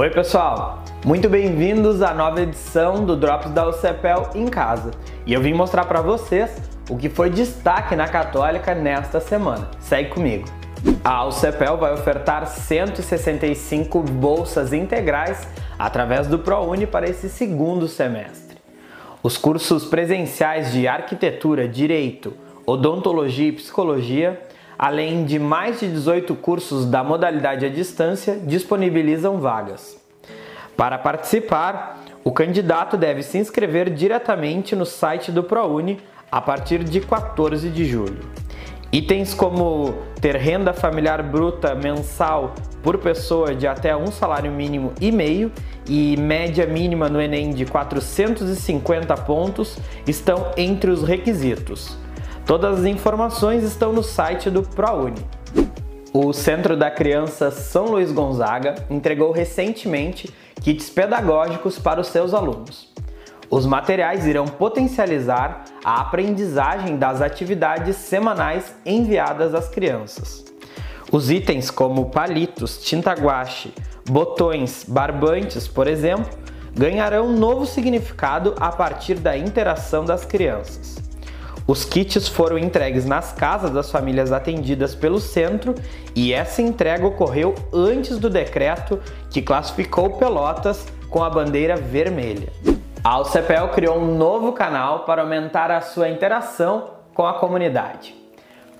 Oi pessoal, muito bem-vindos à nova edição do Drops da UCEPEL em casa. E eu vim mostrar para vocês o que foi destaque na Católica nesta semana. Segue comigo. A UCEPEL vai ofertar 165 bolsas integrais através do ProUni para esse segundo semestre. Os cursos presenciais de Arquitetura, Direito, Odontologia e Psicologia além de mais de 18 cursos da modalidade à distância, disponibilizam vagas. Para participar, o candidato deve se inscrever diretamente no site do ProUni a partir de 14 de julho. Itens como ter renda familiar bruta mensal por pessoa de até um salário mínimo e meio e média mínima no Enem de 450 pontos estão entre os requisitos. Todas as informações estão no site do ProUni. O Centro da Criança São Luís Gonzaga entregou recentemente kits pedagógicos para os seus alunos. Os materiais irão potencializar a aprendizagem das atividades semanais enviadas às crianças. Os itens como palitos, tinta guache, botões, barbantes, por exemplo, ganharão novo significado a partir da interação das crianças. Os kits foram entregues nas casas das famílias atendidas pelo centro e essa entrega ocorreu antes do decreto que classificou Pelotas com a bandeira vermelha. A Alcepel criou um novo canal para aumentar a sua interação com a comunidade.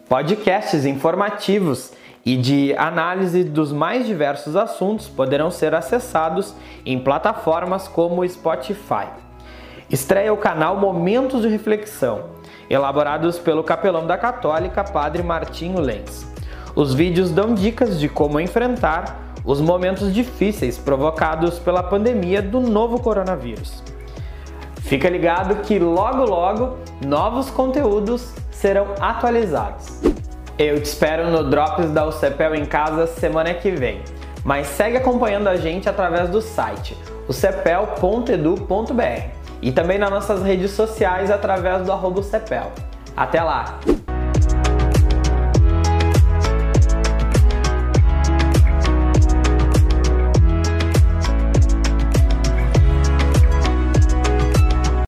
Podcasts informativos e de análise dos mais diversos assuntos poderão ser acessados em plataformas como Spotify. Estreia o canal Momentos de Reflexão, elaborados pelo capelão da Católica, Padre Martinho Lenz. Os vídeos dão dicas de como enfrentar os momentos difíceis provocados pela pandemia do novo coronavírus. Fica ligado que logo logo novos conteúdos serão atualizados. Eu te espero no Drops da UCPEL em casa semana que vem, mas segue acompanhando a gente através do site ucepel.edu.br e também nas nossas redes sociais através do arroba Cepel. Até lá!